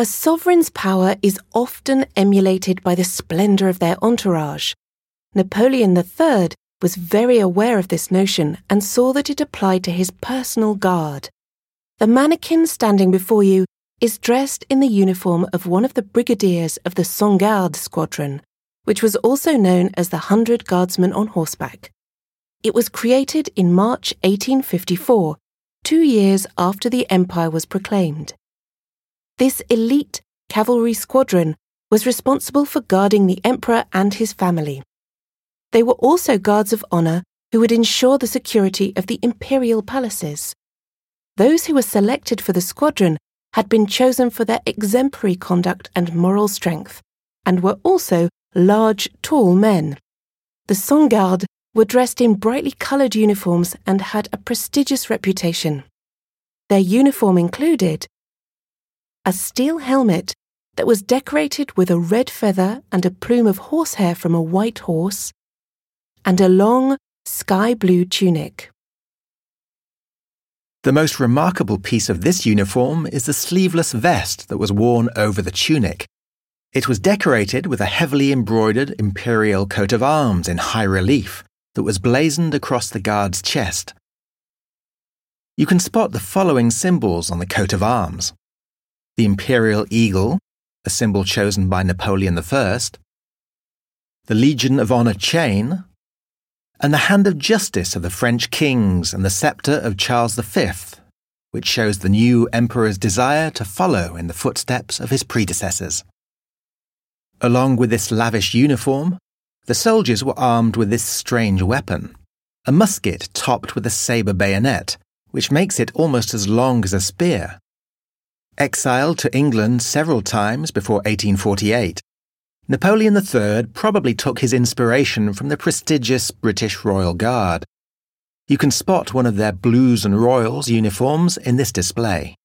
A sovereign's power is often emulated by the splendour of their entourage. Napoleon III was very aware of this notion and saw that it applied to his personal guard. The mannequin standing before you is dressed in the uniform of one of the brigadiers of the Cent Garde squadron, which was also known as the Hundred Guardsmen on Horseback. It was created in March 1854, two years after the Empire was proclaimed. This elite cavalry squadron was responsible for guarding the Emperor and his family. They were also guards of honour who would ensure the security of the imperial palaces. Those who were selected for the squadron had been chosen for their exemplary conduct and moral strength, and were also large, tall men. The Cent were dressed in brightly coloured uniforms and had a prestigious reputation. Their uniform included a steel helmet that was decorated with a red feather and a plume of horsehair from a white horse, and a long sky blue tunic. The most remarkable piece of this uniform is the sleeveless vest that was worn over the tunic. It was decorated with a heavily embroidered imperial coat of arms in high relief that was blazoned across the guard's chest. You can spot the following symbols on the coat of arms the imperial eagle, a symbol chosen by Napoleon I, the Legion of Honor chain, and the hand of justice of the French kings and the sceptre of Charles V, which shows the new emperor's desire to follow in the footsteps of his predecessors. Along with this lavish uniform, the soldiers were armed with this strange weapon, a musket topped with a sabre bayonet, which makes it almost as long as a spear. Exiled to England several times before 1848, Napoleon III probably took his inspiration from the prestigious British Royal Guard. You can spot one of their Blues and Royals uniforms in this display.